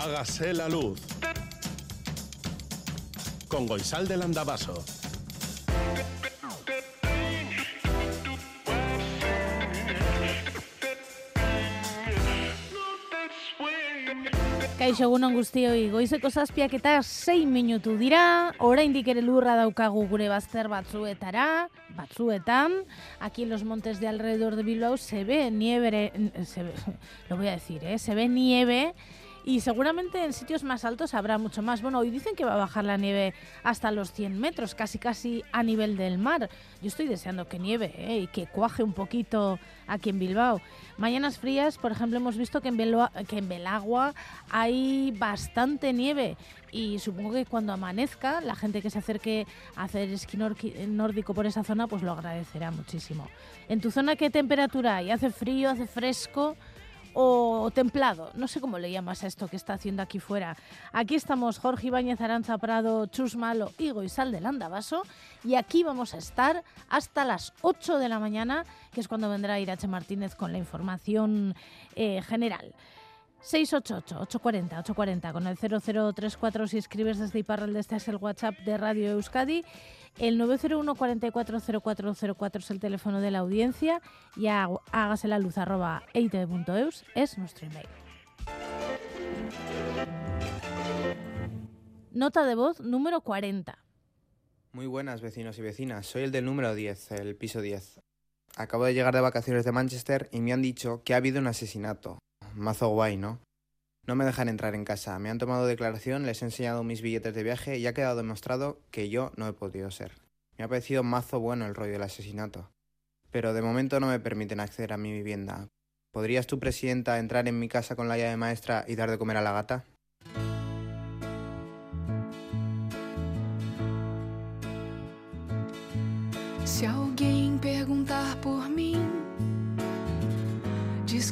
Hágase la luz. Con Goisal del Andabaso. Kaixo egunon guztioi, goizeko zazpiak eta sei minutu dira, oraindik ere lurra daukagu gure bazter batzuetara, batzuetan, aquí los montes de alrededor de Bilbao se ve nieve, se ve, lo voy a decir, ¿eh? se ve nieve y seguramente en sitios más altos habrá mucho más. Bueno, hoy dicen que va a bajar la nieve hasta los 100 metros, casi casi a nivel del mar. Yo estoy deseando que nieve ¿eh? y que cuaje un poquito aquí en Bilbao. Mañanas frías, por ejemplo, hemos visto que en, que en Belagua hay bastante nieve y supongo que cuando amanezca la gente que se acerque a hacer esquí nórdico por esa zona pues lo agradecerá muchísimo. ¿En tu zona qué temperatura hay? ¿Hace frío? ¿Hace fresco? O templado, no sé cómo le llamas a esto que está haciendo aquí fuera. Aquí estamos Jorge Ibáñez Aranza Prado, Chus Malo y Goizal del Andabaso y aquí vamos a estar hasta las 8 de la mañana, que es cuando vendrá Irache Martínez con la información eh, general. 688-840-840 con el 0034 si escribes desde Iparralde, este es el WhatsApp de Radio Euskadi el 901 440404 es el teléfono de la audiencia y hágase la luz arroba eus es nuestro email. Nota de voz número 40. Muy buenas vecinos y vecinas, soy el del número 10, el piso 10. Acabo de llegar de vacaciones de Manchester y me han dicho que ha habido un asesinato. Mazo guay, ¿no? No me dejan entrar en casa, me han tomado declaración, les he enseñado mis billetes de viaje y ha quedado demostrado que yo no he podido ser. Me ha parecido mazo bueno el rollo del asesinato. Pero de momento no me permiten acceder a mi vivienda. ¿Podrías tu presidenta entrar en mi casa con la llave maestra y dar de comer a la gata?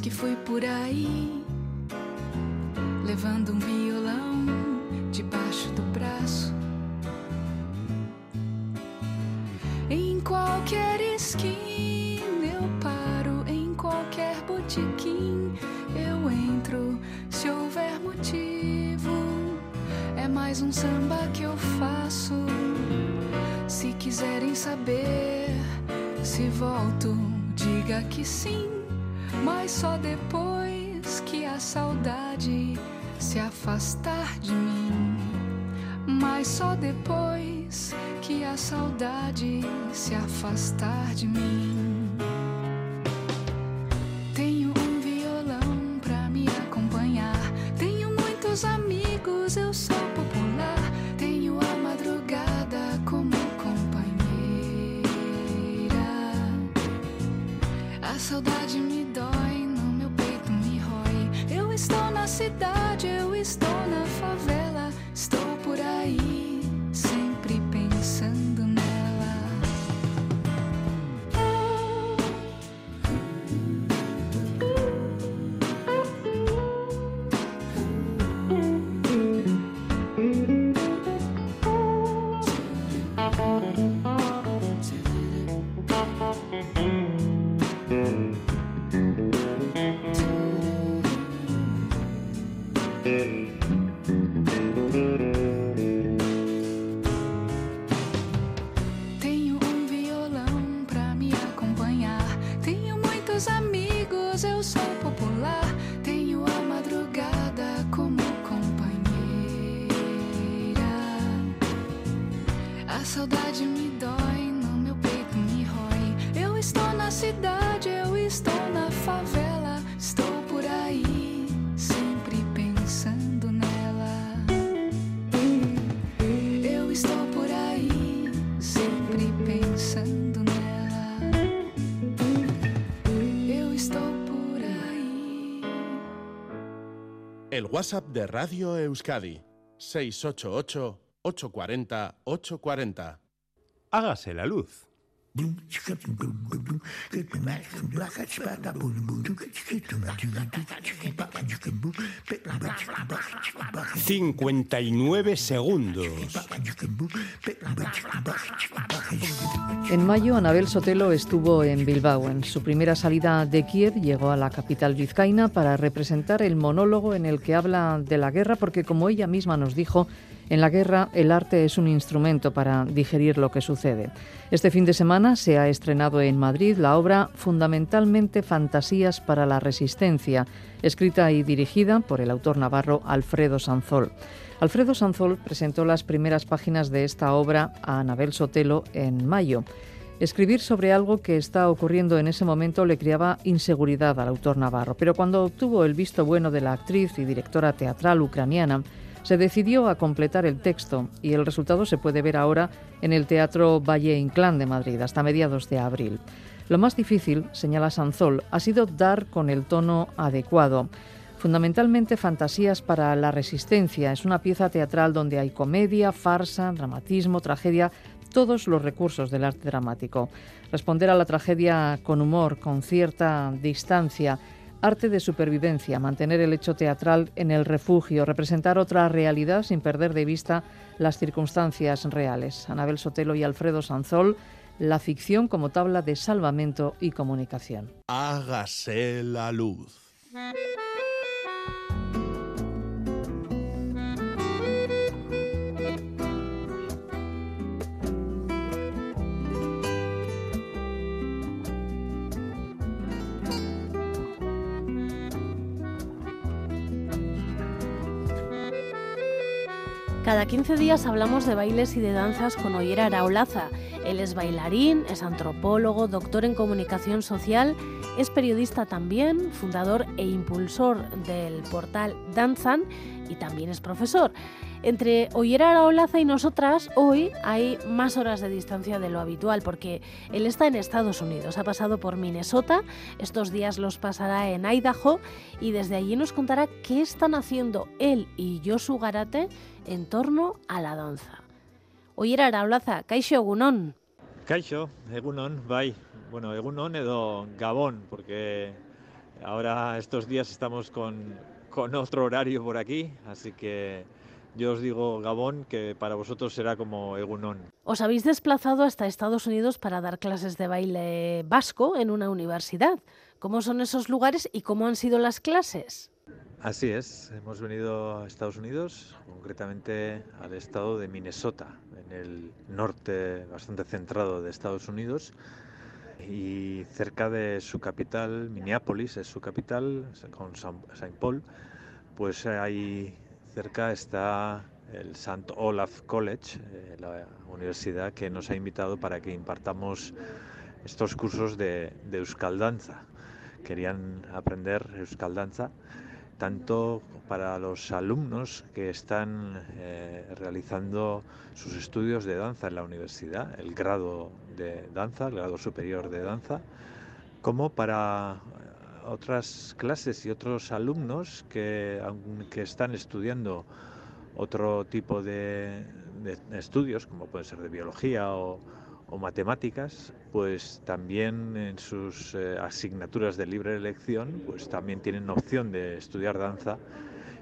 Que fui por ahí. levando um violão debaixo do braço. Em qualquer esquina eu paro, em qualquer botiquim eu entro. Se houver motivo, é mais um samba que eu faço. Se quiserem saber se volto, diga que sim, mas só depois que a saudade se afastar de mim, mas só depois que a saudade se afastar de mim. WhatsApp de Radio Euskadi. 688-840-840. Hágase la luz. 59 segundos. En mayo, Anabel Sotelo estuvo en Bilbao. En su primera salida de Kiev llegó a la capital vizcaína para representar el monólogo en el que habla de la guerra, porque como ella misma nos dijo, en la guerra el arte es un instrumento para digerir lo que sucede. Este fin de semana se ha estrenado en Madrid la obra Fundamentalmente Fantasías para la Resistencia, escrita y dirigida por el autor navarro Alfredo Sanzol. Alfredo Sanzol presentó las primeras páginas de esta obra a Anabel Sotelo en mayo. Escribir sobre algo que está ocurriendo en ese momento le creaba inseguridad al autor navarro, pero cuando obtuvo el visto bueno de la actriz y directora teatral ucraniana, se decidió a completar el texto y el resultado se puede ver ahora en el Teatro Valle Inclán de Madrid hasta mediados de abril. Lo más difícil, señala Sanzol, ha sido dar con el tono adecuado. Fundamentalmente Fantasías para la Resistencia es una pieza teatral donde hay comedia, farsa, dramatismo, tragedia, todos los recursos del arte dramático. Responder a la tragedia con humor, con cierta distancia, arte de supervivencia, mantener el hecho teatral en el refugio, representar otra realidad sin perder de vista las circunstancias reales. Anabel Sotelo y Alfredo Sanzol, la ficción como tabla de salvamento y comunicación. Hágase la luz. Cada 15 días hablamos de bailes y de danzas con Oyer Araolaza. Él es bailarín, es antropólogo, doctor en comunicación social, es periodista también, fundador e impulsor del portal Danzan y también es profesor. Entre Ollera Araolaza y nosotras, hoy hay más horas de distancia de lo habitual, porque él está en Estados Unidos, ha pasado por Minnesota, estos días los pasará en Idaho y desde allí nos contará qué están haciendo él y Josu Garate en torno a la danza. Ollera Araolaza, Kaixo. Kaixo, Egunon, bai. Bueno, Egunon edo Gabón, porque ahora estos días estamos con, con otro horario por aquí, así que yo os digo Gabón, que para vosotros será como Egunon. Os habéis desplazado hasta Estados Unidos para dar clases de baile vasco en una universidad. ¿Cómo son esos lugares y cómo han sido las clases? Así es, hemos venido a Estados Unidos, concretamente al estado de Minnesota, en el norte bastante centrado de Estados Unidos y cerca de su capital, Minneapolis es su capital, con Saint Paul, pues hay cerca está el St. Olaf College, eh, la universidad que nos ha invitado para que impartamos estos cursos de, de Euskaldanza. Querían aprender Euskaldanza tanto para los alumnos que están eh, realizando sus estudios de danza en la universidad, el grado de danza, el grado superior de danza, como para otras clases y otros alumnos que, que están estudiando otro tipo de, estudios, como pueden ser de biología o matemáticas, pues también en sus eh, asignaturas de libre elección, pues también tienen opción de estudiar danza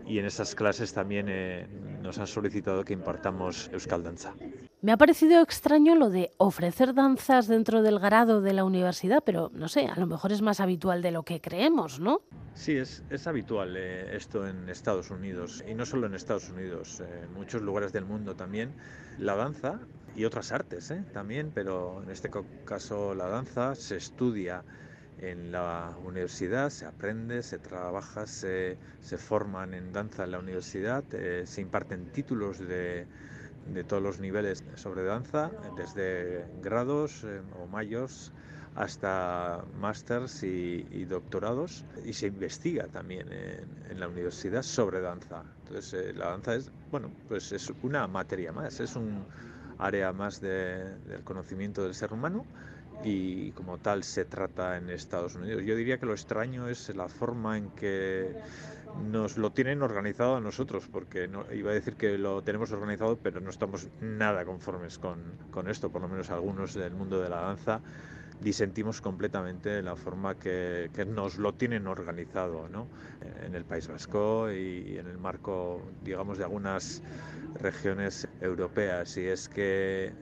y en esas clases también eh, nos han solicitado que impartamos Euskal Danza. Me ha parecido extraño lo de ofrecer danzas dentro del grado de la universidad, pero no sé, a lo mejor es más habitual de lo que creemos, ¿no? Sí, es, es habitual eh, esto en Estados Unidos y no solo en Estados Unidos, en muchos lugares del mundo también. La danza y otras artes ¿eh? también, pero en este caso la danza se estudia en la universidad, se aprende, se trabaja, se, se forman en danza en la universidad, eh, se imparten títulos de, de, todos los niveles sobre danza, desde grados eh, o mayos hasta másters y, doctorados, y se investiga también en, en la universidad sobre danza. Entonces, eh, la danza es, bueno, pues es una materia más, es un área más de, del conocimiento del ser humano y como tal se trata en Estados Unidos. Yo diría que lo extraño es la forma en que nos lo tienen organizado a nosotros, porque no, iba a decir que lo tenemos organizado, pero no estamos nada conformes con, con esto, por lo menos algunos del mundo de la danza disentimos completamente de la forma que, que, nos lo tienen organizado ¿no? en el País Vasco y en el marco, digamos, de algunas regiones europeas. Y es que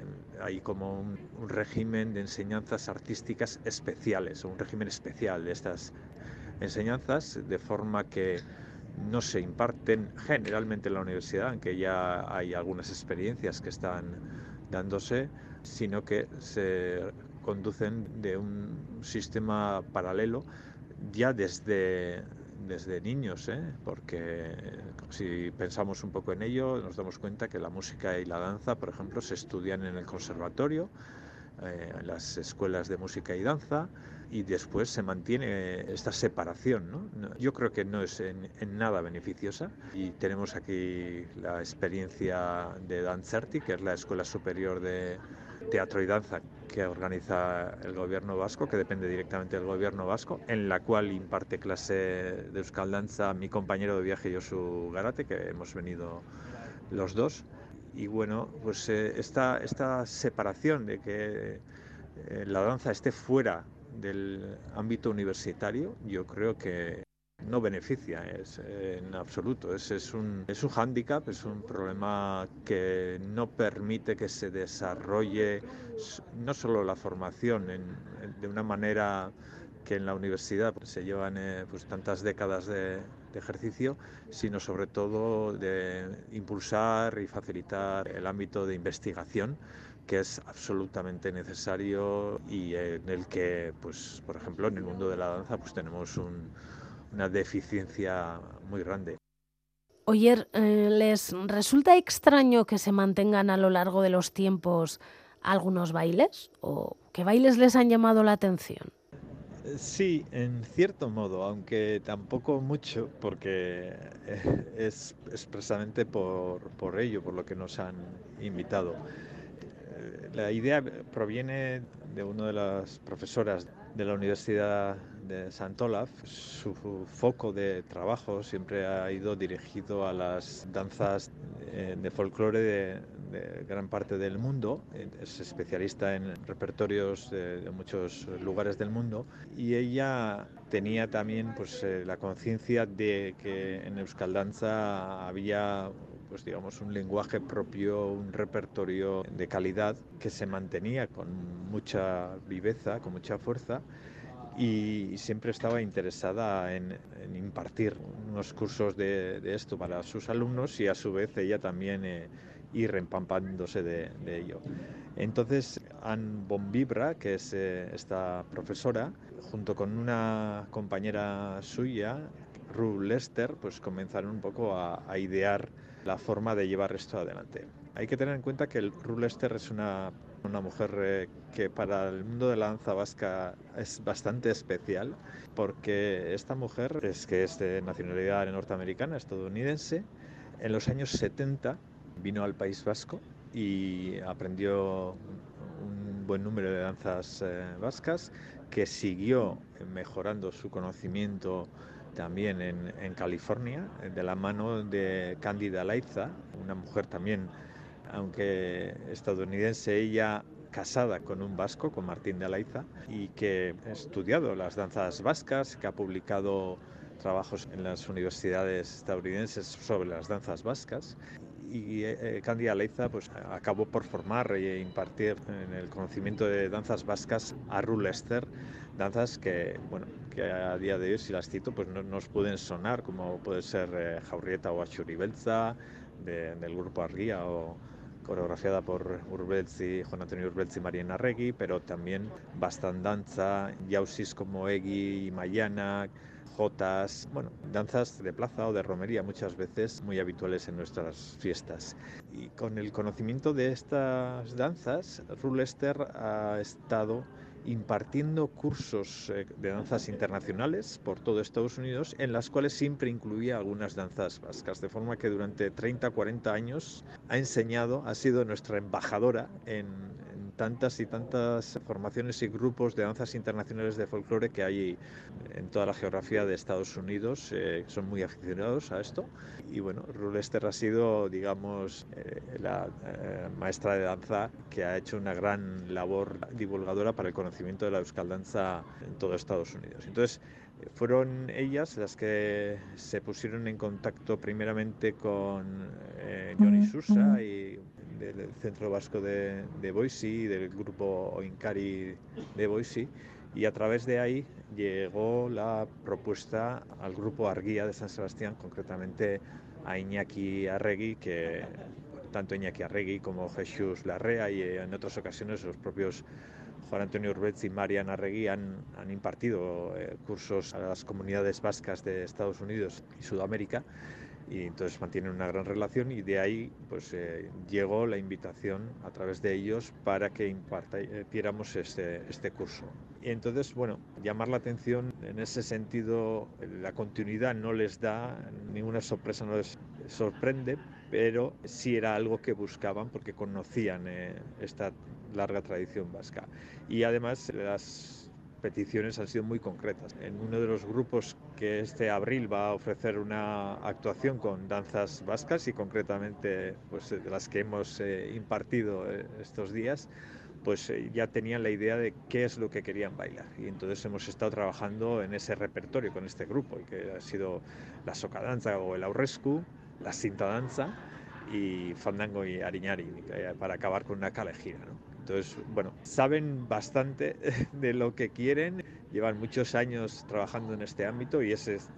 hay como un, un régimen de enseñanzas artísticas especiales, un régimen especial de estas enseñanzas, de forma que no se imparten generalmente en la universidad, aunque ya hay algunas experiencias que están dándose, sino que se conducen de un sistema paralelo ya desde, desde niños, ¿eh? porque si pensamos un poco en ello, nos damos cuenta que la música y la danza, por ejemplo, se estudian en el conservatorio, eh, en las escuelas de música y danza, y después se mantiene esta separación. ¿no? Yo creo que no es en, en, nada beneficiosa y tenemos aquí la experiencia de Dancerti, que es la Escuela Superior de Teatro y Danza que organiza el gobierno vasco, que depende directamente del gobierno vasco, en la cual imparte clase de Euskal Danza mi compañero de viaje Josu Garate, que hemos venido los dos. Y bueno, pues eh, esta, esta separación de que eh, la danza esté fuera del ámbito universitario, yo creo que no beneficia es, en absoluto. Es, es, un, es un hándicap, es un problema que no permite que se desarrolle no solo la formación en, de una manera que en la universidad se llevan eh, pues, tantas décadas de, de, ejercicio, sino sobre todo de impulsar y facilitar el ámbito de investigación que es absolutamente necesario y en el que, pues, por ejemplo, en el mundo de la danza, pues tenemos un, una deficiencia muy grande. Oyer, eh, ¿les resulta extraño que se mantengan a lo largo de los tiempos algunos bailes? ¿O qué bailes les han llamado la atención? Sí, en cierto modo, aunque tampoco mucho, porque es expresamente por, por ello, por lo que nos han invitado. La idea proviene de una de las profesoras de la Universidad de Sant Olaf, su foco de trabajo siempre ha ido dirigido a las danzas eh, de folclore de, de, gran parte del mundo. Es especialista en repertorios de, de muchos lugares del mundo y ella tenía también pues, eh, la conciencia de que en Euskal Danza había pues digamos un lenguaje propio, un repertorio de calidad que se mantenía con mucha viveza, con mucha fuerza y siempre estaba interesada en, en impartir unos cursos de, de, esto para sus alumnos y a su vez ella también eh, ir empampándose de, de, ello. Entonces, Anne Bombibra, que es eh, esta profesora, junto con una compañera suya, Ru Lester, pues comenzaron un poco a, a idear la forma de llevar esto adelante. Hay que tener en cuenta que el Ru Lester es una una mujer eh, que para el mundo de la danza vasca es bastante especial porque esta mujer es que es de nacionalidad norteamericana, estadounidense. En los años 70 vino al País Vasco y aprendió un buen número de danzas eh, vascas que siguió mejorando su conocimiento también en, en, California, de la mano de Cándida Laiza, una mujer también aunque estadounidense, ella casada con un vasco, con Martín de Alaiza, y que ha estudiado las danzas vascas, que ha publicado trabajos en las universidades estadounidenses sobre las danzas vascas. Y eh, Candy Aleiza pues, acabó por formar e impartir en el conocimiento de danzas vascas a Rul Esther, danzas que, bueno, que a día de hoy, si las cito, pues no nos pueden sonar, como puede ser eh, Jaurrieta o Achuribelza, de, del grupo Argia o, coreografiada por Urbelzi, Juan Antonio Urbelzi y Mariana Regui, pero también Bastandanza, Yausis como Egui y Mayana, jotas, bueno, danzas de plaza o de romería muchas veces muy habituales en nuestras fiestas. Y con el conocimiento de estas danzas, Rulester ha estado impartiendo cursos eh, de danzas internacionales por todo Estados Unidos, en las cuales siempre incluía algunas danzas vascas, de forma que durante 30, 40 años ha enseñado, ha sido nuestra embajadora en, en tantas y tantas formaciones y grupos de danzas internacionales de folclore que hay en toda la geografía de Estados Unidos, eh, son muy aficionados a esto. Y bueno, Rulester ha sido, digamos, eh, la eh, maestra de danza que ha hecho una gran labor divulgadora para el conocimiento de la euskal danza en todo Estados Unidos. Entonces, fueron ellas las que se pusieron en contacto primeramente con Johnny Susa y del Centro Vasco de, de Boise del grupo Oinkari de Boise. Y a través de ahí llegó la propuesta al grupo Arguía de San Sebastián, concretamente a Iñaki Arregui, que tanto Iñaki Arregui como Jesús Larrea y en otras ocasiones los propios Juan Antonio Urbetz y Marian Arregui han, han impartido eh, cursos a las comunidades vascas de Estados Unidos y Sudamérica y entonces mantienen una gran relación y de ahí pues eh, llegó la invitación a través de ellos para que impartiéramos este, este curso. Y entonces, bueno, llamar la atención en ese sentido, la continuidad no les da, ninguna sorpresa no les sorprende, pero sí era algo que buscaban porque conocían eh, esta larga tradición vasca. Y además las peticiones han sido muy concretas. En uno de los grupos que este abril va a ofrecer una actuación con danzas vascas y concretamente pues, de las que hemos eh, impartido eh, estos días, pues eh, ya tenían la idea de qué es lo que querían bailar. Y entonces hemos estado trabajando en ese repertorio con este grupo, que ha sido la soca danza o el aurrescu, la cinta danza y fandango y ariñari, para acabar con una calejira. ¿no? Entonces, bueno, saben bastante de lo que quieren, llevan muchos años trabajando en este ámbito y esa es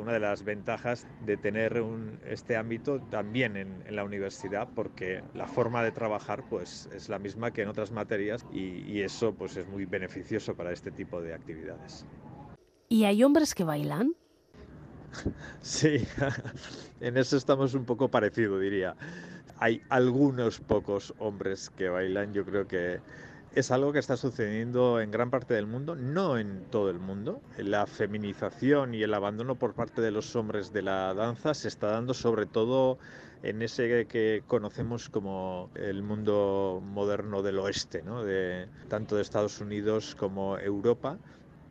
una de las ventajas de tener este ámbito también en, la universidad porque la forma de trabajar pues es la misma que en otras materias y, y eso pues es muy beneficioso para este tipo de actividades. ¿Y hay hombres que bailan? Sí, en eso estamos un poco parecido, diría hay algunos pocos hombres que bailan. Yo creo que es algo que está sucediendo en gran parte del mundo, no en todo el mundo. La feminización y el abandono por parte de los hombres de la danza se está dando sobre todo en ese que conocemos como el mundo moderno del oeste, ¿no? de, tanto de Estados Unidos como Europa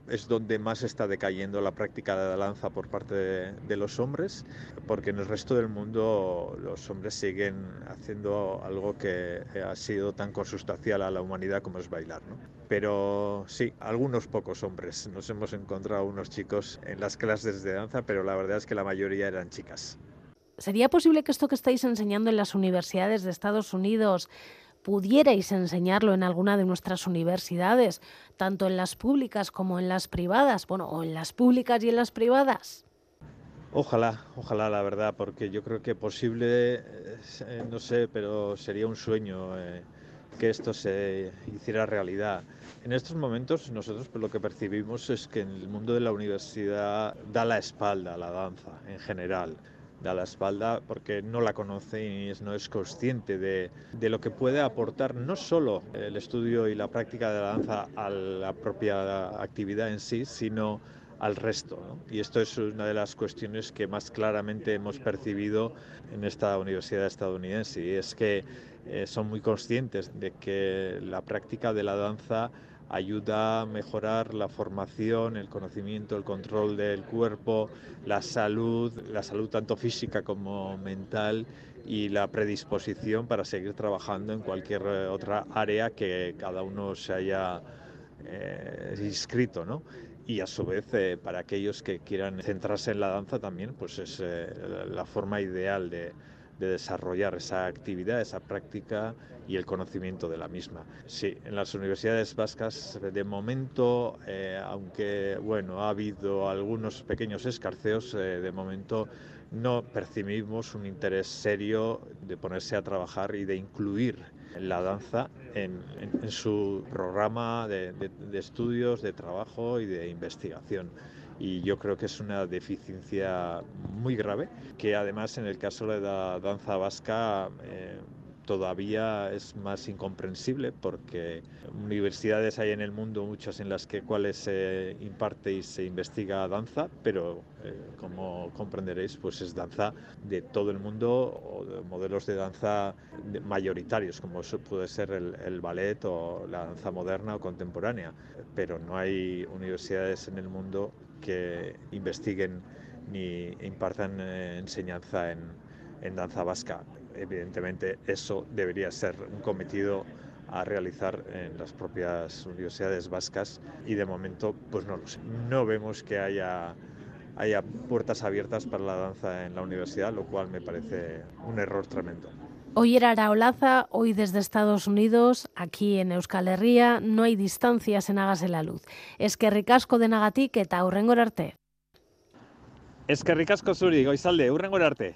es donde más está decayendo la práctica de la danza por parte de, los hombres, porque en el resto del mundo los hombres siguen haciendo algo que ha sido tan consustancial a la humanidad como es bailar. ¿no? Pero sí, algunos pocos hombres. Nos hemos encontrado unos chicos en las clases de danza, pero la verdad es que la mayoría eran chicas. ¿Sería posible que esto que estáis enseñando en las universidades de Estados Unidos pudierais enseñarlo en alguna de nuestras universidades, tanto en las públicas como en las privadas, bueno, o en las públicas y en las privadas. Ojalá, ojalá la verdad, porque yo creo que posible, eh, no sé, pero sería un sueño eh, que esto se hiciera realidad. En estos momentos nosotros lo que percibimos es que en el mundo de la universidad da la espalda a la danza en general da la espalda porque no la conoce y no es consciente de, de, lo que puede aportar no solo el estudio y la práctica de la danza a la propia actividad en sí, sino al resto. Y esto es una de las cuestiones que más claramente hemos percibido en esta universidad estadounidense y es que eh, son muy conscientes de que la práctica de la danza ayuda a mejorar la formación, el conocimiento, el control del cuerpo, la salud, la salud tanto física como mental y la predisposición para seguir trabajando en cualquier eh, otra área que cada uno se haya eh, inscrito, ¿no? Y a su vez, eh, para aquellos que quieran centrarse en la danza también, pues es la forma ideal de, de desarrollar esa actividad, esa práctica y el conocimiento de la misma. Sí, en las universidades vascas de momento, eh, aunque bueno, ha habido algunos pequeños escarceos, eh, de momento no percibimos un interés serio de ponerse a trabajar y de incluir la danza en, su programa de estudios, de trabajo y de investigación y yo creo que es una deficiencia muy grave que además en el caso de la danza vasca eh, todavía es más incomprensible porque universidades hay en el mundo, muchas en las que cuales se imparte y se investiga danza, pero eh, como comprenderéis, pues es danza de todo el mundo o de modelos de danza mayoritarios, como puede ser el, el ballet o la danza moderna o contemporánea, pero no hay universidades en el mundo que investiguen ni impartan eh, enseñanza en, en danza vasca. Evidentemente eso debería ser un cometido a realizar en las propias universidades vascas y de momento pues no lo sé. No vemos que haya, haya puertas abiertas para la danza en la universidad, lo cual me parece un error tremendo. Hoy era Araolaza, hoy desde Estados Unidos, aquí en Euskal Herria, no hay distancias en Hágase la Luz. Es que ricasco de Nagatik eta hurrengor arte. Es que ricasco zuri, goizalde, hurrengor arte.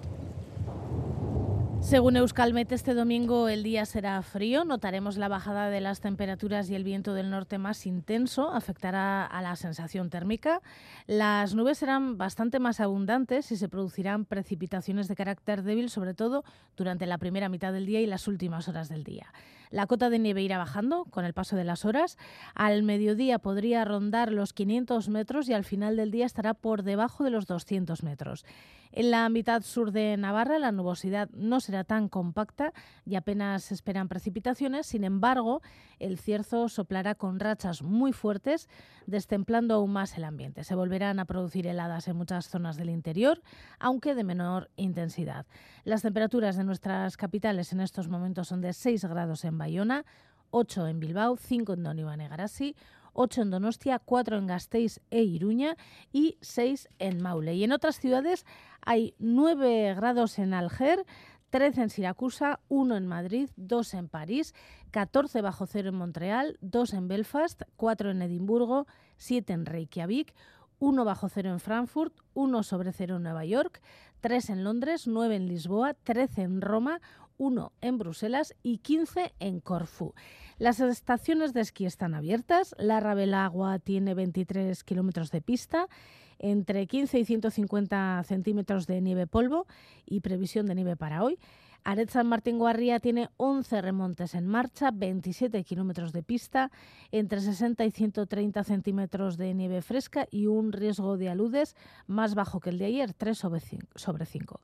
Según Euskalmet, este domingo el día será frío. Notaremos la bajada de las temperaturas y el viento del norte más intenso. Afectará a la sensación térmica. Las nubes serán bastante más abundantes y se producirán precipitaciones de carácter débil, sobre todo durante la primera mitad del día y las últimas horas del día. La cota de nieve irá bajando con el paso de las horas. Al mediodía podría rondar los 500 metros y al final del día estará por debajo de los 200 metros. En la mitad sur de Navarra la nubosidad no será tan compacta y apenas se esperan precipitaciones. Sin embargo, el cierzo soplará con rachas muy fuertes, destemplando aún más el ambiente. Se volverán a producir heladas en muchas zonas del interior, aunque de menor intensidad. Las temperaturas de nuestras capitales en estos momentos son de 6 grados en Bayona, 8 en Bilbao, 5 en Donibane Garasi, 8 en Donostia, 4 en Gasteiz e Iruña y 6 en Maule. Y en otras ciudades hay 9 grados en Alger, 13 en Siracusa, 1 en Madrid, 2 en París, 14 bajo cero en Montreal, 2 en Belfast, 4 en Edimburgo, 7 en Reykjavik, 1 bajo cero en Frankfurt, 1 sobre cero en Nueva York, 3 en Londres, 9 en Lisboa, 13 en Roma, 1 en Bruselas y 15 en Corfú. Las estaciones de esquí están abiertas. La Rabelagua tiene 23 kilómetros de pista, entre 15 y 150 centímetros de nieve polvo y previsión de nieve para hoy. Aret San Martín Guarría tiene 11 remontes en marcha, 27 kilómetros de pista, entre 60 y 130 centímetros de nieve fresca y un riesgo de aludes más bajo que el de ayer, 3 sobre 5.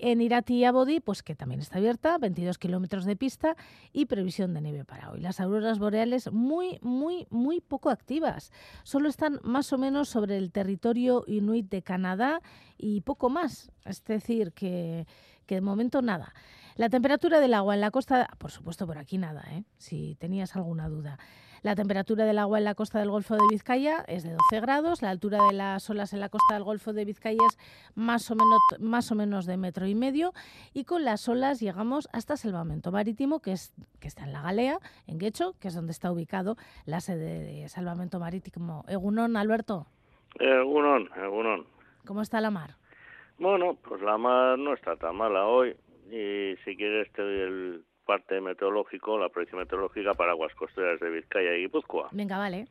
En Irati y Abodi, pues que también está abierta, 22 kilómetros de pista y previsión de nieve para hoy. Las auroras boreales muy, muy, muy poco activas. Solo están más o menos sobre el territorio inuit de Canadá y poco más. Es decir, que, que de momento nada. La temperatura del agua en la costa, por supuesto por aquí nada, ¿eh? si tenías alguna duda. La temperatura del agua en la costa del Golfo de Vizcaya es de 12 grados, la altura de las olas en la costa del Golfo de Vizcaya es más o menos, más o menos de metro y medio y con las olas llegamos hasta Salvamento Marítimo, que, es, que está en la Galea, en Guecho, que es donde está ubicado la sede de Salvamento Marítimo. Egunon, Alberto. Egunon, Egunon. ¿Cómo está la mar? Bueno, pues la mar no está tan mala hoy y si quieres te doy el parte meteorológico, la predicción meteorológica para aguas costeras de Vizcaya y Guipúzcoa. Venga, vale.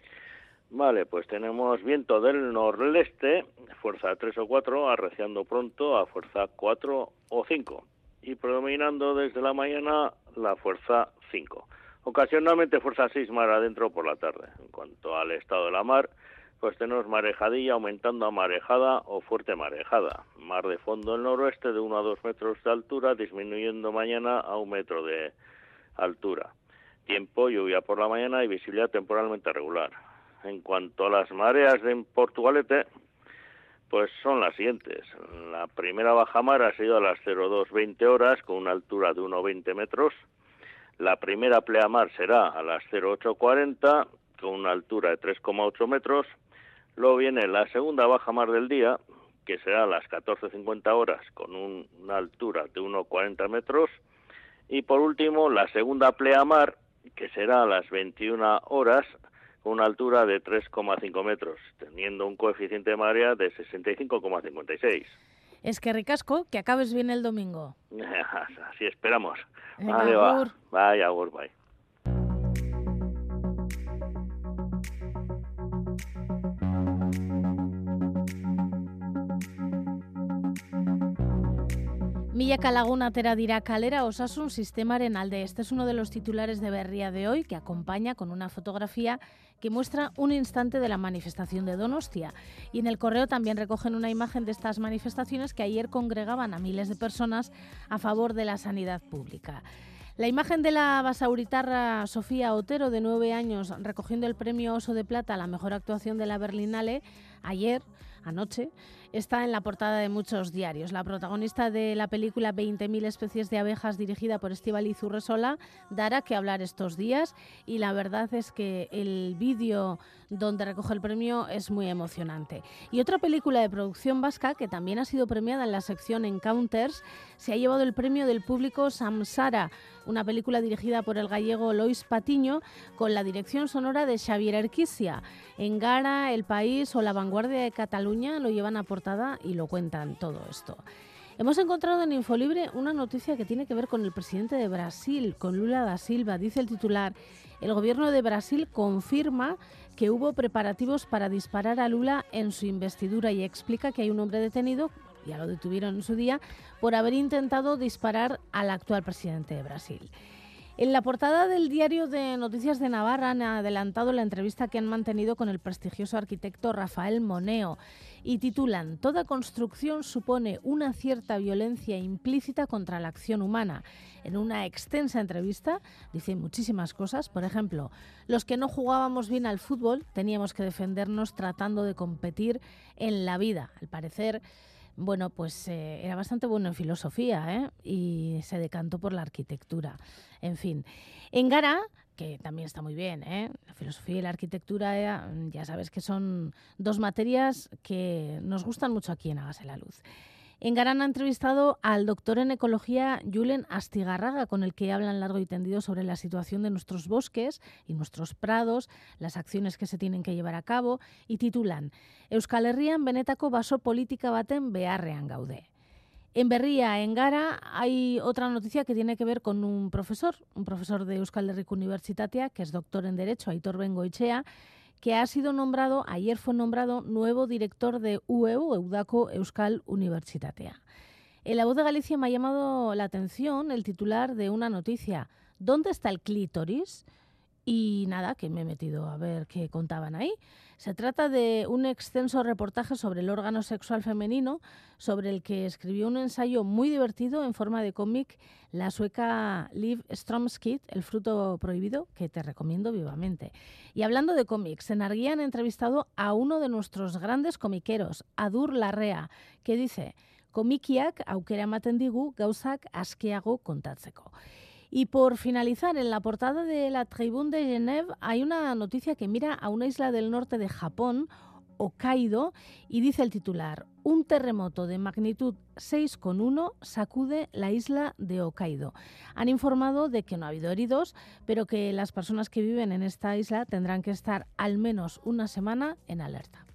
Vale, pues tenemos viento del noreste, fuerza 3 o 4, arreciando pronto a fuerza 4 o 5 y predominando desde la mañana la fuerza 5. Ocasionalmente fuerza 6 mar adentro por la tarde. En cuanto al estado de la mar, pues tenemos marejadilla aumentando a marejada o fuerte marejada. Mar de fondo el noroeste de 1 a 2 metros de altura, disminuyendo mañana a un metro de altura. Tiempo, lluvia por la mañana y visibilidad temporalmente regular. En cuanto a las mareas en Portugalete, pues son las siguientes. La primera bajamar ha sido a las 02.20 horas con una altura de 1,20 metros. La primera pleamar será a las 08.40 con una altura de 3,8 metros Luego viene la segunda baja mar del día, que será a las 14.50 horas con una altura de 1,40 metros. Y por último, la segunda pleamar, que será a las 21 horas con una altura de 3,5 metros, teniendo un coeficiente de marea de 65,56. Es que ricasco, que acabes bien el domingo. Así esperamos. vale, va. Bye, agur, bye. Milaka lagun atera dira kalera osasun sistemaren alde. Este es uno de los titulares de Berría de hoy que acompaña con una fotografía que muestra un instante de la manifestación de Donostia. Y en el correo también recogen una imagen de estas manifestaciones que ayer congregaban a miles de personas a favor de la sanidad pública. La imagen de la basauritarra Sofía Otero, de nueve años, recogiendo el premio Oso de Plata a la mejor actuación de la Berlinale, ayer, anoche, está en la portada de muchos diarios. La protagonista de la película 20.000 especies de abejas dirigida por Estíbaliz Urresola dará que hablar estos días y la verdad es que el vídeo donde recoge el premio es muy emocionante. Y otra película de producción vasca que también ha sido premiada en la sección Encounters se ha llevado el premio del público Samsara, una película dirigida por el gallego Lois Patiño con la dirección sonora de Xavier Erquisia. En Gara, El País o La Vanguardia de Cataluña lo llevan a portada y lo cuentan todo esto. Hemos encontrado en Infolibre una noticia que tiene que ver con el presidente de Brasil, con Lula da Silva. Dice el titular, el gobierno de Brasil confirma que hubo preparativos para disparar a Lula en su investidura y explica que hay un hombre detenido ya lo detuvieron en su día, por haber intentado disparar al actual presidente de Brasil. En la portada del diario de Noticias de Navarra han adelantado la entrevista que han mantenido con el prestigioso arquitecto Rafael Moneo y titulan Toda construcción supone una cierta violencia implícita contra la acción humana. En una extensa entrevista dice muchísimas cosas, por ejemplo, los que no jugábamos bien al fútbol teníamos que defendernos tratando de competir en la vida. Al parecer bueno, pues eh, era bastante bueno en filosofía ¿eh? y se decantó por la arquitectura. En fin, en Gara, que también está muy bien, ¿eh? la filosofía y la arquitectura, ya sabes que son dos materias que nos gustan mucho aquí en Hágase la Luz. En Garán ha entrevistado al doctor en ecología Julen Astigarraga, con el que hablan largo y tendido sobre la situación de nuestros bosques y nuestros prados, las acciones que se tienen que llevar a cabo, y titulan Euskal Herrian benetako baso política baten beharrean gaude. En Berría, en Gara, hay otra noticia que tiene que ver con un profesor, un profesor de Euskal Herriko Universitatea, que es doctor en Derecho, Aitor Bengoichea, que ha sido nombrado, ayer fue nombrado nuevo director de UEU, Eudaco Euskal Universitatea. En la voz de Galicia me ha llamado la atención el titular de una noticia. ¿Dónde está el clítoris? Y nada, que me he metido a ver qué contaban ahí. Se trata de un extenso reportaje sobre el órgano sexual femenino, sobre el que escribió un ensayo muy divertido en forma de cómic la sueca Liv Stromskid, El fruto prohibido, que te recomiendo vivamente. Y hablando de cómics, en Arguía han entrevistado a uno de nuestros grandes comiqueros, Adur Larrea, que dice... Komikiak aukera ematen digu gauzak askeago kontatzeko. Y por finalizar, en la portada de la Tribune de Genève hay una noticia que mira a una isla del norte de Japón, Hokkaido, y dice el titular, un terremoto de magnitud 6,1 sacude la isla de Hokkaido. Han informado de que no ha habido heridos, pero que las personas que viven en esta isla tendrán que estar al menos una semana en alerta.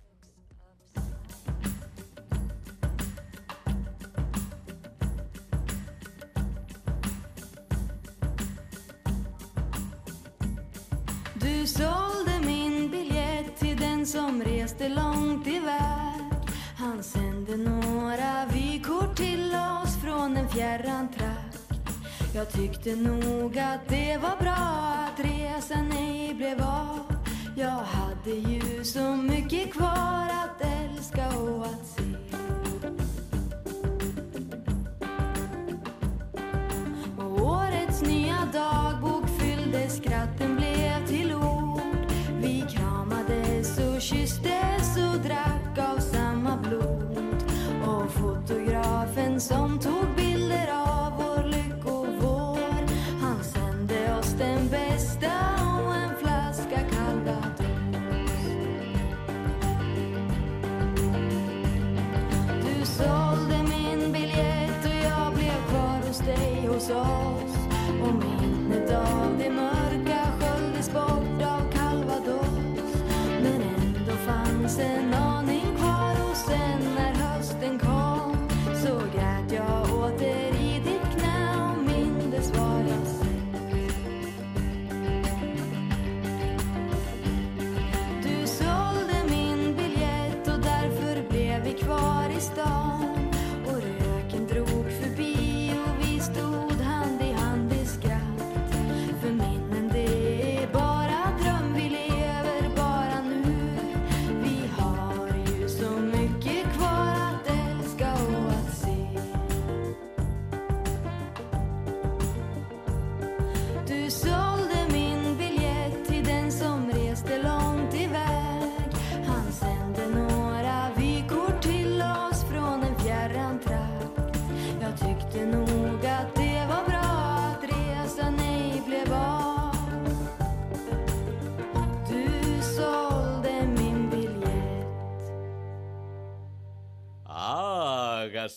Du sålde min biljett till den som reste långt iväg Han sände några vykort till oss från en fjärran trakt. Jag tyckte nog att det var bra att resan ej blev av. Jag hade ju så mycket kvar att älska och att se. Och årets nya dagbok fyllde skratten som tog bilder av vår lyckovår Han sände oss den bästa och en flaska calvados Du sålde min biljett och jag blev kvar hos dig hos oss. Och minnet av det mörka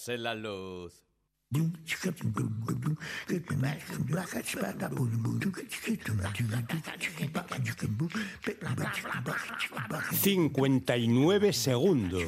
Hágase la luz. Cincuenta y nueve segundos.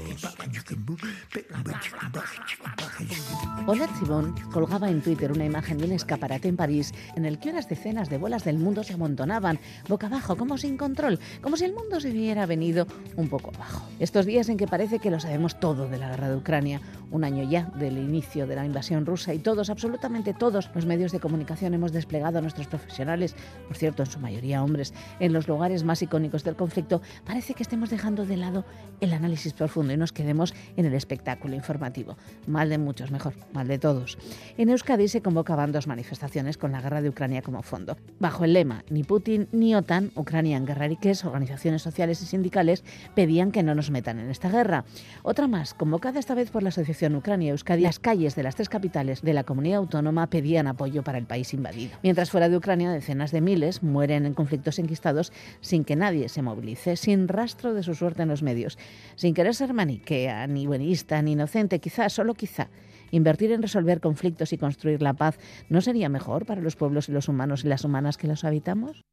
Hola Chibón colgaba en Twitter una imagen de un escaparate en París en el que unas decenas de bolas del mundo se amontonaban, boca abajo, como sin control, como si el mundo se hubiera venido un poco abajo. Estos días en que parece que lo sabemos todo de la guerra de Ucrania, un año ya del inicio de la invasión rusa y todos, absolutamente todos los medios de comunicación hemos desplegado a nuestros profesionales, por cierto, en su mayoría hombres, en los lugares más icónicos del conflicto, parece que estemos dejando de lado el análisis profundo y nos quedemos en el espectáculo informativo. Mal de muchos, mejor, mal de todos. En Euskadi se convocaban dos manifestaciones con la guerra de Ucrania como fondo. Bajo el lema Ni Putin ni OTAN, Ucrania en guerra Riques, organizaciones sociales y sindicales pedían que no nos metan en esta guerra. Otra más, convocada esta vez por la Asociación Ucrania Euskadi, las calles de las tres capitales de la comunidad autónoma pedían apoyo para el país invadido. Mientras fuera de Ucrania, decenas de miles mueren en conflictos enquistados sin que nadie se movilice, sin rastro de su suerte en los medios, sin querer ser maniquea, ni buenista, ni inocente, quizá, solo quizá. Invertir en resolver conflictos y construir la paz no sería mejor para los pueblos y los humanos y las humanas que los habitamos?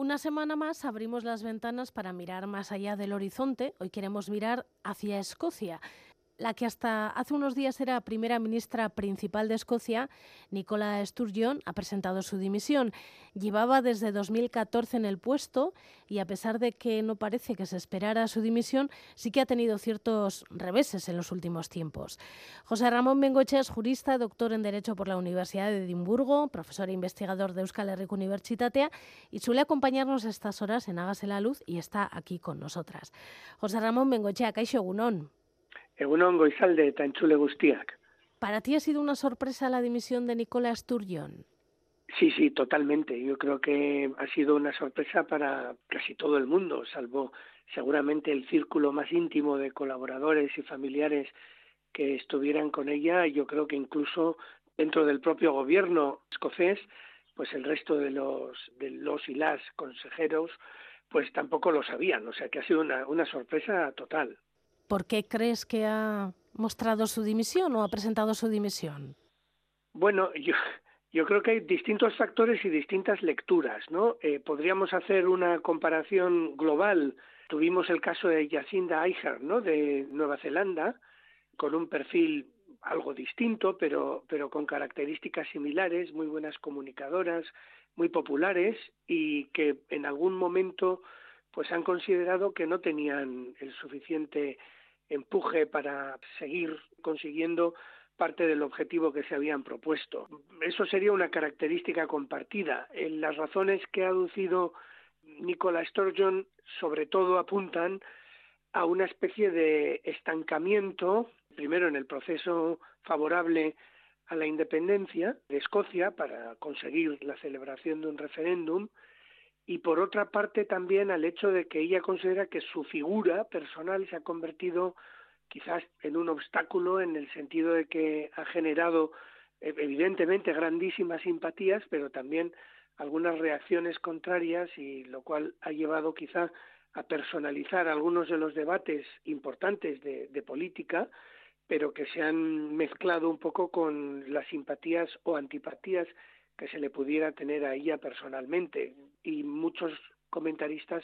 Una semana más abrimos las ventanas para mirar más allá del horizonte. Hoy queremos mirar hacia Escocia. La que hasta hace unos días era primera ministra principal de Escocia, Nicola Sturgeon, ha presentado su dimisión. Llevaba desde 2014 en el puesto y a pesar de que no parece que se esperara su dimisión, sí que ha tenido ciertos reveses en los últimos tiempos. José Ramón Bengoche es jurista, doctor en Derecho por la Universidad de Edimburgo, profesor e investigador de Euskal Herriko Unibertsitatea y suele acompañarnos a estas horas en Hágase la Luz y está aquí con nosotras. José Ramón Bengoche, Kaixo Gunón. Egunon goizalde eta entzule guztiak. ¿Para ti ha sido una sorpresa la dimisión de Nicola Sturgeon? Sí, sí, totalmente. Yo creo que ha sido una sorpresa para casi todo el mundo, salvo seguramente el círculo más íntimo de colaboradores y familiares que estuvieran con ella. Yo creo que incluso dentro del propio gobierno escocés, pues el resto de los, de los y las consejeros, pues tampoco lo sabían. O sea que ha sido una, una sorpresa total. ¿Por qué crees que ha mostrado su dimisión o ha presentado su dimisión? Bueno, yo, yo creo que hay distintos factores y distintas lecturas, ¿no? Eh, podríamos hacer una comparación global. Tuvimos el caso de Jacinda Eicher, ¿no? De Nueva Zelanda, con un perfil algo distinto, pero, pero con características similares, muy buenas comunicadoras, muy populares y que en algún momento pues han considerado que no tenían el suficiente empuje para seguir consiguiendo parte del objetivo que se habían propuesto. Eso sería una característica compartida. Las razones que ha aducido Nicola Sturgeon sobre todo apuntan a una especie de estancamiento, primero en el proceso favorable a la independencia de Escocia para conseguir la celebración de un referéndum y por otra parte también al hecho de que ella considera que su figura personal se ha convertido quizás en un obstáculo en el sentido de que ha generado eh, evidentemente grandísimas simpatías, pero también algunas reacciones contrarias y lo cual ha llevado quizá a personalizar algunos de los debates importantes de, de política, pero que se han mezclado un poco con las simpatías o antipatías que se le pudiera tener a ella personalmente. Y muchos comentaristas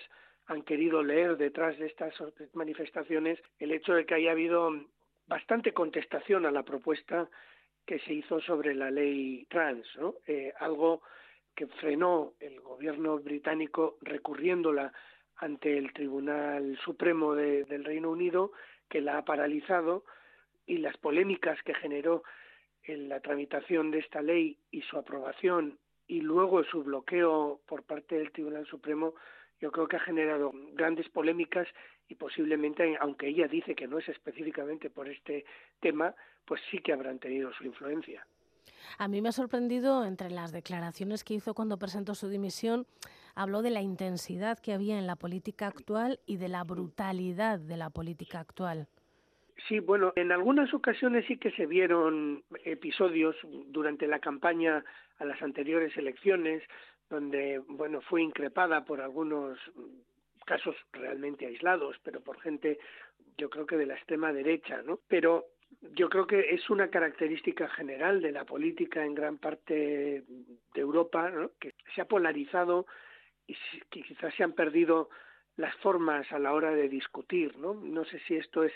han querido leer detrás de estas manifestaciones el hecho de que haya habido bastante contestación a la propuesta que se hizo sobre la ley trans. Eh, algo que frenó el gobierno británico recurriéndola ante el Tribunal Supremo del Reino Unido, que la ha paralizado, y las polémicas que generó en la tramitación de esta ley y su aprobación y luego su bloqueo por parte del Tribunal Supremo yo creo que ha generado grandes polémicas y posiblemente, aunque ella dice que no es específicamente por este tema, pues sí que habrán tenido su influencia. A mí me ha sorprendido entre las declaraciones que hizo cuando presentó su dimisión, habló de la intensidad que había en la política actual y de la brutalidad de la política actual. Sí, bueno, en algunas ocasiones sí que se vieron episodios durante la campaña a las anteriores elecciones donde bueno fue increpada por algunos casos realmente aislados, pero por gente yo creo que de la extrema derecha, ¿no? Pero yo creo que es una característica general de la política en gran parte de Europa, ¿no? que se ha polarizado y que quizás se han perdido las formas a la hora de discutir, ¿no? No sé si esto es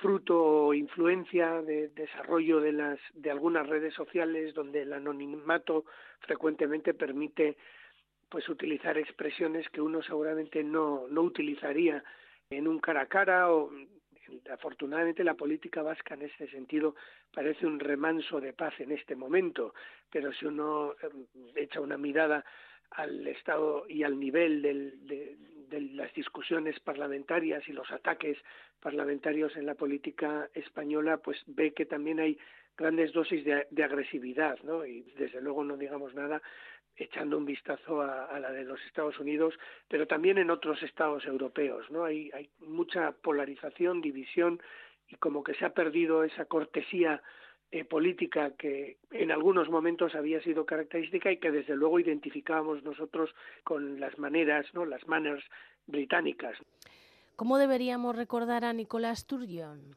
fruto o influencia de desarrollo de las de algunas redes sociales donde el anonimato frecuentemente permite pues utilizar expresiones que uno seguramente no no utilizaría en un cara a cara o afortunadamente la política vasca en este sentido parece un remanso de paz en este momento. Pero si uno em, echa una mirada al estado y al nivel del, de, las discusiones parlamentarias y los ataques parlamentarios en la política española, pues ve que también hay grandes dosis de, de agresividad, ¿no? Y desde luego no digamos nada echando un vistazo a, a, la de los Estados Unidos, pero también en otros estados europeos, ¿no? Hay, hay mucha polarización, división y como que se ha perdido esa cortesía eh, política que en algunos momentos había sido característica y que desde luego identificábamos nosotros con las maneras, ¿no? las manners británicas. ¿Cómo deberíamos recordar a Nicolás Sturgeon?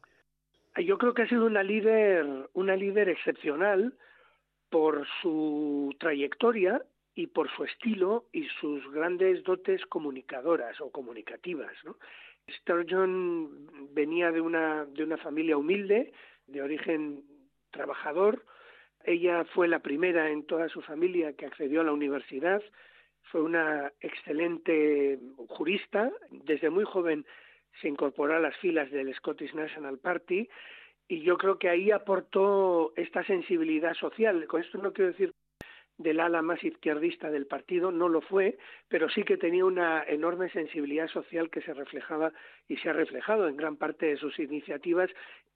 Yo creo que ha sido una líder, una líder excepcional por su trayectoria y por su estilo y sus grandes dotes comunicadoras o comunicativas. ¿no? Sturgeon venía de una, de una familia humilde, de origen trabajador. Ella fue la primera en toda su familia que accedió a la universidad. Fue una excelente jurista. Desde muy joven se incorporó a las filas del Scottish National Party y yo creo que ahí aportó esta sensibilidad social. Con esto no quiero decir del ala más izquierdista del partido, no lo fue, pero sí que tenía una enorme sensibilidad social que se reflejaba y se ha reflejado en gran parte de sus iniciativas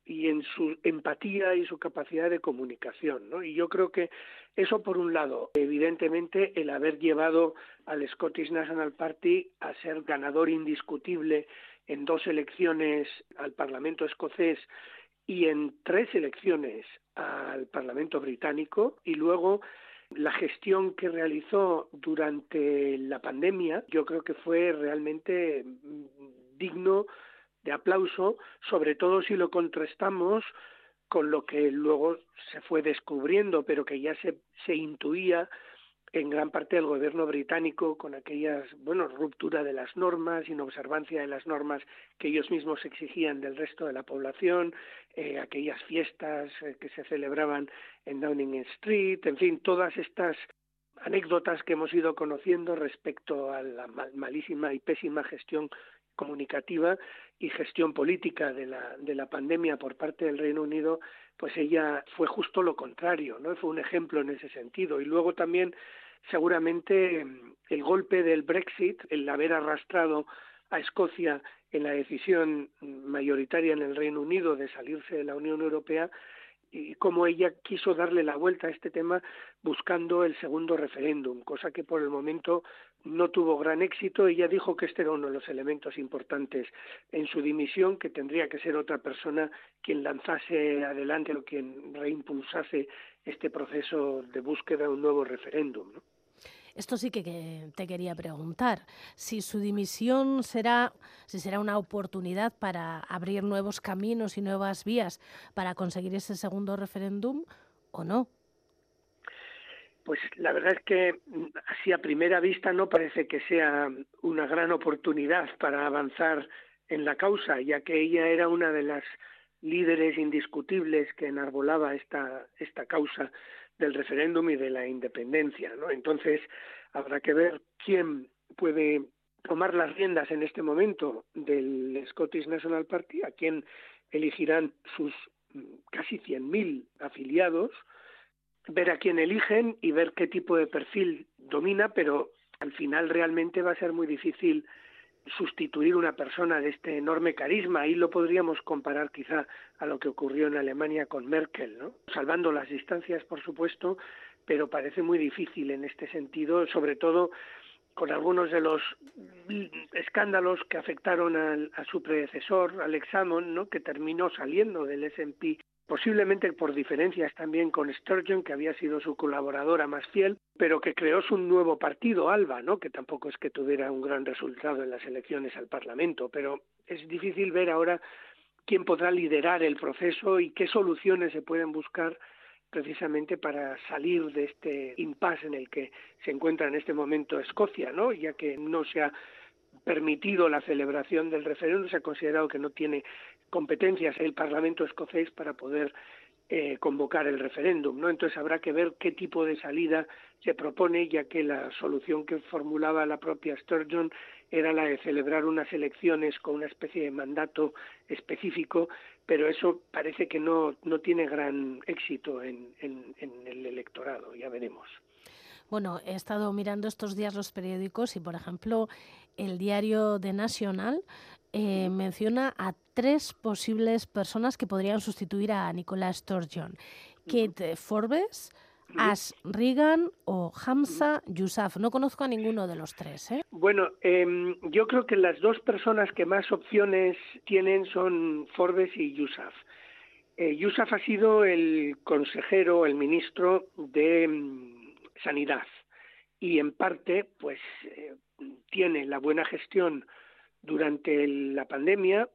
y en su empatía y su capacidad de comunicación. ¿no? Y yo creo que eso, por un lado, evidentemente el haber llevado al Scottish National Party a ser ganador indiscutible en dos elecciones al Parlamento escocés y en tres elecciones al Parlamento británico y luego la gestión que realizó durante la pandemia yo creo que fue realmente digno de aplauso, sobre todo si lo contrastamos con lo que luego se fue descubriendo, pero que ya se, se intuía en gran parte del gobierno británico con aquellas, bueno, ruptura de las normas, inobservancia de las normas que ellos mismos exigían del resto de la población, eh, aquellas fiestas eh, que se celebraban en Downing Street, en fin, todas estas anécdotas que hemos ido conociendo respecto a la malísima y pésima gestión comunicativa y gestión política de la, de la pandemia por parte del Reino Unido, pues ella fue justo lo contrario, ¿no? Fue un ejemplo en ese sentido. Y luego también, seguramente, el golpe del Brexit, el haber arrastrado a Escocia en la decisión mayoritaria en el Reino Unido de salirse de la Unión Europea, y cómo ella quiso darle la vuelta a este tema buscando el segundo referéndum, cosa que por el momento no tuvo gran éxito. Ella dijo que este era uno de los elementos importantes en su dimisión, que tendría que ser otra persona quien lanzase adelante o quien reimpulsase este proceso de búsqueda de un nuevo referéndum. ¿no? Esto sí que, te quería preguntar, si su dimisión será, si será una oportunidad para abrir nuevos caminos y nuevas vías para conseguir ese segundo referéndum o no. Pues la verdad es que así a primera vista no parece que sea una gran oportunidad para avanzar en la causa, ya que ella era una de las líderes indiscutibles que enarbolaba esta, esta causa del referéndum y de la independencia, ¿no? Entonces habrá que ver quién puede tomar las riendas en este momento del Scottish National Party, a quién elegirán sus mm, casi 100.000 afiliados, ver a quién eligen y ver qué tipo de perfil domina, pero al final realmente va a ser muy difícil sustituir una persona de este enorme carisma. Ahí lo podríamos comparar quizá a lo que ocurrió en Alemania con Merkel, ¿no? Salvando las distancias, por supuesto, pero parece muy difícil en este sentido, sobre todo con algunos de los escándalos que afectaron a, su predecesor, Alex Salmond, ¿no? que terminó saliendo del S&P posiblemente por diferencias también con Sturgeon, que había sido su colaboradora más fiel, pero que creó su nuevo partido, ALBA, ¿no? que tampoco es que tuviera un gran resultado en las elecciones al Parlamento, pero es difícil ver ahora quién podrá liderar el proceso y qué soluciones se pueden buscar precisamente para salir de este impasse en el que se encuentra en este momento Escocia, ¿no? ya que no se ha permitido la celebración del referéndum, se ha considerado que no tiene competencias el Parlamento escocés para poder eh, convocar el referéndum, ¿no? Entonces habrá que ver qué tipo de salida se propone, ya que la solución que formulaba la propia Sturgeon era la de celebrar unas elecciones con una especie de mandato específico, pero eso parece que no, no tiene gran éxito en, en, en el electorado, ya veremos. Bueno, he estado mirando estos días los periódicos y, por ejemplo, el diario The National eh, menciona a tres posibles personas que podrían sustituir a Nicolás Sturgeon. Kate Forbes, Ash Regan o Hamza Yousaf. No conozco a ninguno de los tres. ¿eh? Bueno, em, yo creo que las dos personas que más opciones tienen son Forbes y Yousaf. Eh, Yousaf ha sido el consejero, el ministro de mm, Sanidad y en parte pues eh, tiene la buena gestión durante la pandemia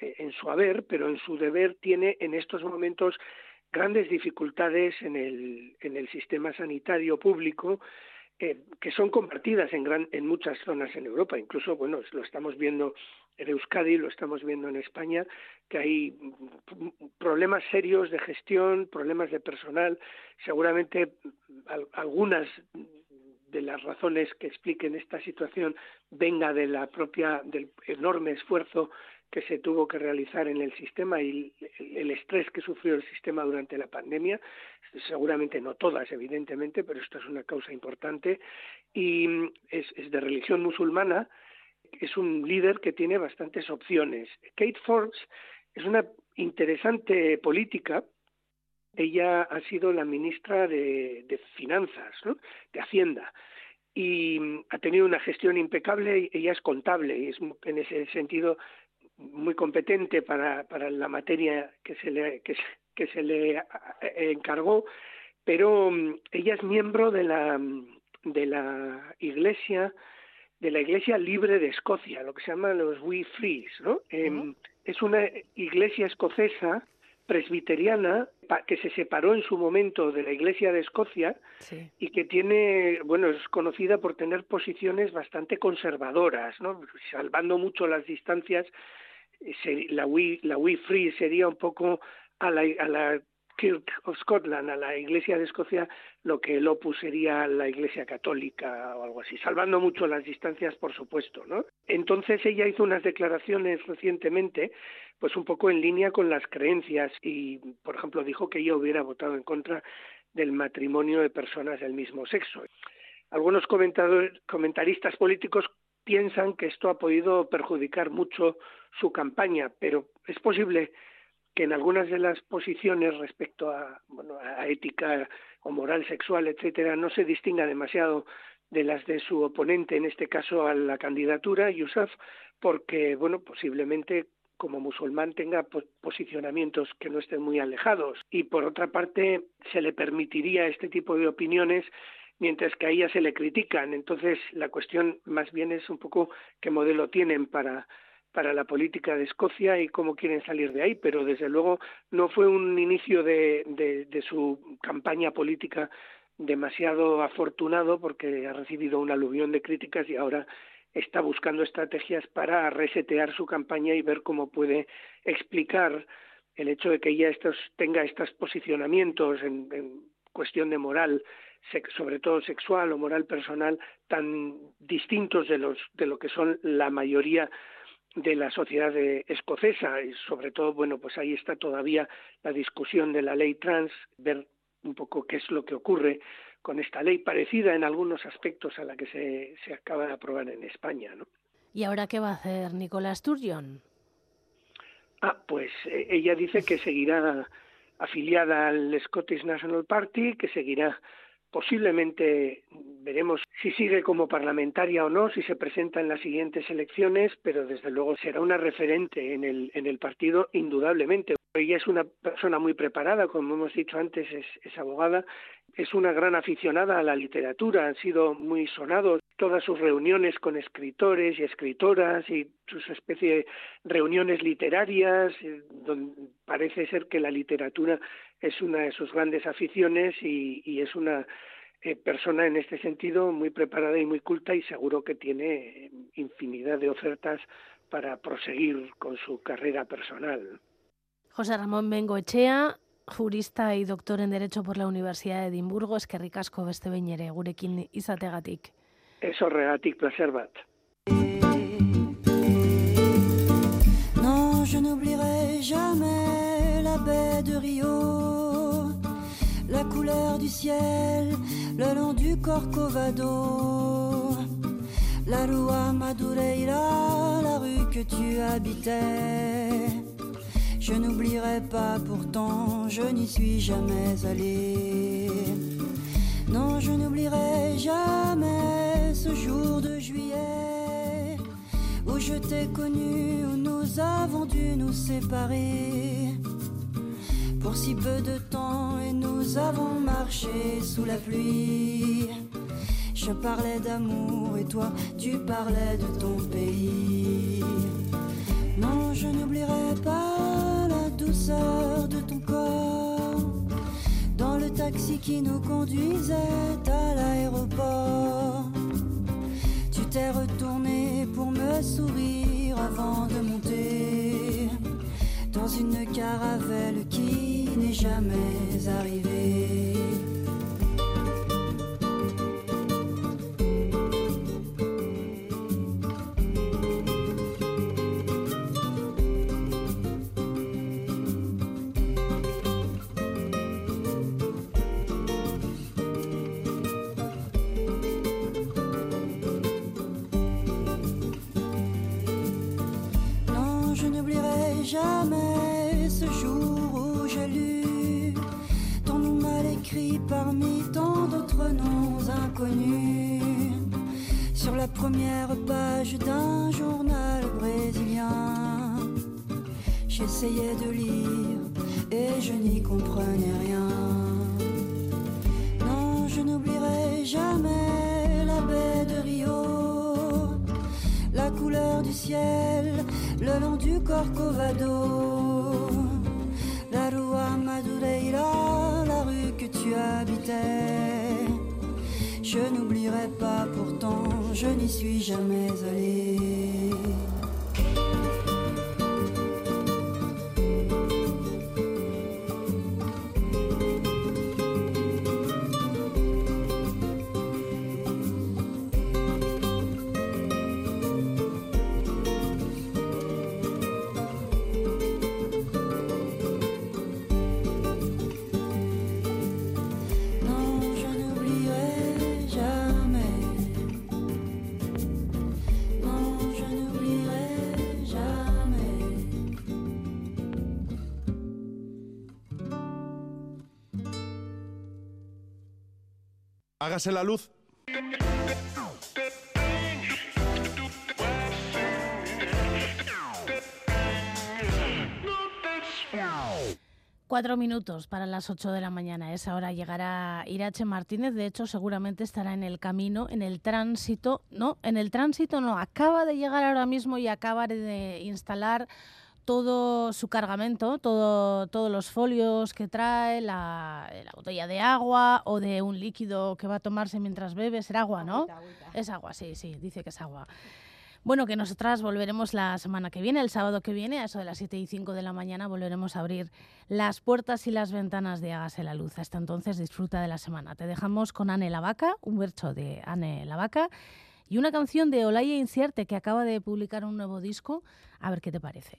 en su haber, pero en su deber tiene en estos momentos grandes dificultades en el, en el sistema sanitario público eh, que son compartidas en, gran, en muchas zonas en Europa. Incluso, bueno, lo estamos viendo en Euskadi, lo estamos viendo en España, que hay problemas serios de gestión, problemas de personal. Seguramente algunas de las razones que expliquen esta situación venga de la propia del enorme esfuerzo que se tuvo que realizar en el sistema y el estrés que sufrió el sistema durante la pandemia, seguramente no todas, evidentemente, pero esto es una causa importante, y es, es de religión musulmana, es un líder que tiene bastantes opciones. Kate Forbes es una interesante política ella ha sido la ministra de, Finanzas, de Hacienda, y ha tenido una gestión impecable. Ella es contable y es, en ese sentido muy competente para, para la materia que se le, que, que se le encargó, pero mm, ella es miembro de la, de la Iglesia de la Iglesia Libre de Escocia, lo que se llama los We Frees, ¿no? Em, es una iglesia escocesa presbiteriana que se separó en su momento de la Iglesia de Escocia y que tiene, bueno, es conocida por tener posiciones bastante conservadoras, ¿no? Salvando mucho las distancias, eh, la We, la We Free sería un poco a la, a la Kirk of Scotland, a la Iglesia de Escocia, lo que el Opus sería la Iglesia Católica o algo así, salvando mucho las distancias, por supuesto, ¿no? Entonces ella hizo unas declaraciones recientemente, pues un poco en línea con las creencias y, por ejemplo, dijo que ella hubiera votado en contra del matrimonio de personas del mismo sexo. Algunos comentaristas políticos piensan que esto ha podido perjudicar mucho su campaña, pero es posible que en algunas de las posiciones respecto a, bueno, a ética o moral sexual, etcétera, no se distinga demasiado de las de su oponente, en este caso a la candidatura, Yusuf, porque, bueno, posiblemente como musulmán tenga posicionamientos que no estén muy alejados. Y por otra parte, se le permitiría este tipo de opiniones mientras que a ella se le critican. Entonces, la cuestión más bien es un poco qué modelo tienen para para la política de Escocia y cómo quieren salir de ahí, pero desde luego no fue un inicio de, de, su campaña política demasiado afortunado porque ha recibido un aluvión de críticas y ahora está buscando estrategias para resetear su campaña y ver cómo puede explicar el hecho de que ella estos, tenga estos posicionamientos en, en cuestión de moral, sobre todo sexual o moral personal, tan distintos de los de lo que son la mayoría de la sociedad escocesa y sobre todo, bueno, pues ahí está todavía la discusión de la ley trans, ver un poco qué es lo que ocurre con esta ley parecida en algunos aspectos a la que se, se acaba de aprobar en España, ¿no? ¿Y ahora qué va a hacer Nicolás Sturgeon? Ah, pues eh, ella dice que seguirá afiliada al Scottish National Party, que seguirá Posiblemente veremos si sigue como parlamentaria o no, si se presenta en las siguientes elecciones, pero desde luego será una referente en el, en el partido indudablemente. Ella es una persona muy preparada, como hemos dicho antes, es, es abogada, es una gran aficionada a la literatura, han sido muy sonados todas sus reuniones con escritores y escritoras y sus especie de reuniones literarias, eh, donde parece ser que la literatura es una de sus grandes aficiones y, es una eh, persona en este sentido muy preparada y muy culta y seguro que tiene infinidad de ofertas para proseguir con su carrera personal. José Ramón Bengoechea, jurista y doctor en Derecho por la Universidad de Edimburgo, es que ricasco beste behin. Eso regatik placer bat. Non, je n'oublierai jamais la baie de Rio, la couleur du ciel le long du Corcovado, la Rua Madureira, la rue que tu habitais. Je n'oublierai pas pourtant, je n'y suis jamais allé. Non, je n'oublierai jamais ce jour de juillet où je t'ai connu, où nous avons dû nous séparer pour si peu de temps et nous avons marché sous la pluie. Je parlais d'amour et toi, tu parlais de ton pays. Non, je n'oublierai pas la douceur de ton corps dans le taxi qui nous conduisait à l'aéroport. Retourné pour me sourire avant de monter dans une caravelle qui n'est jamais arrivée. Jamais ce jour où j'ai lu ton nom mal écrit parmi tant d'autres noms inconnus sur la première page d'un journal brésilien. J'essayais de lire et je n'y comprenais rien. Non, je n'oublierai jamais du ciel le long du Corcovado, la rue Madureira, la rue que tu habitais. Je n'oublierai pas pourtant, je n'y suis jamais allé. Hágase la luz. Cuatro minutos para las ocho de la mañana. A esa hora llegará Irache Martínez. De hecho, seguramente estará en el camino, en el tránsito. No, en el tránsito no. Acaba de llegar ahora mismo y acaba de instalar todo su cargamento, todo, todos los folios que trae, la, la botella de agua o de un líquido que va a tomarse mientras bebe. Será agua, ¿no? Es agua, sí, sí, dice que es agua. Bueno, que nosotras volveremos la semana que viene, el sábado que viene, a eso de las 7 y 5 de la mañana, volveremos a abrir las puertas y las ventanas de Hágase la Luz. Hasta entonces, disfruta de la semana. Te dejamos con Anne la Vaca, un verso de Anne la Vaca y una canción de Olaya Incierte que acaba de publicar un nuevo disco. A ver qué te parece.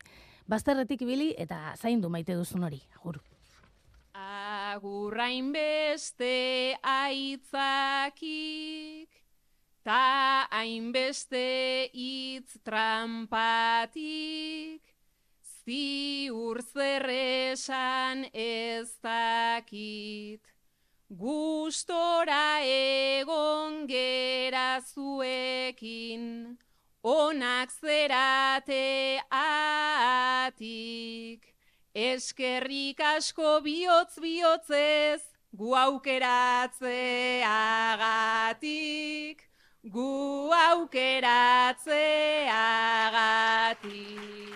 Bazterretik ibili eta zaindu maite duzun hori. Agur. Agurrain beste aitzakik, ta hainbeste hitz trampatik, ziur zer esan ez dakit. Gustora egon gera zuekin, onak zerate atik. Eskerrik asko bihotz bihotzez, gu aukeratzeagatik, gu aukeratzeagatik.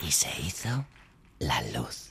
Y se hizo la luz.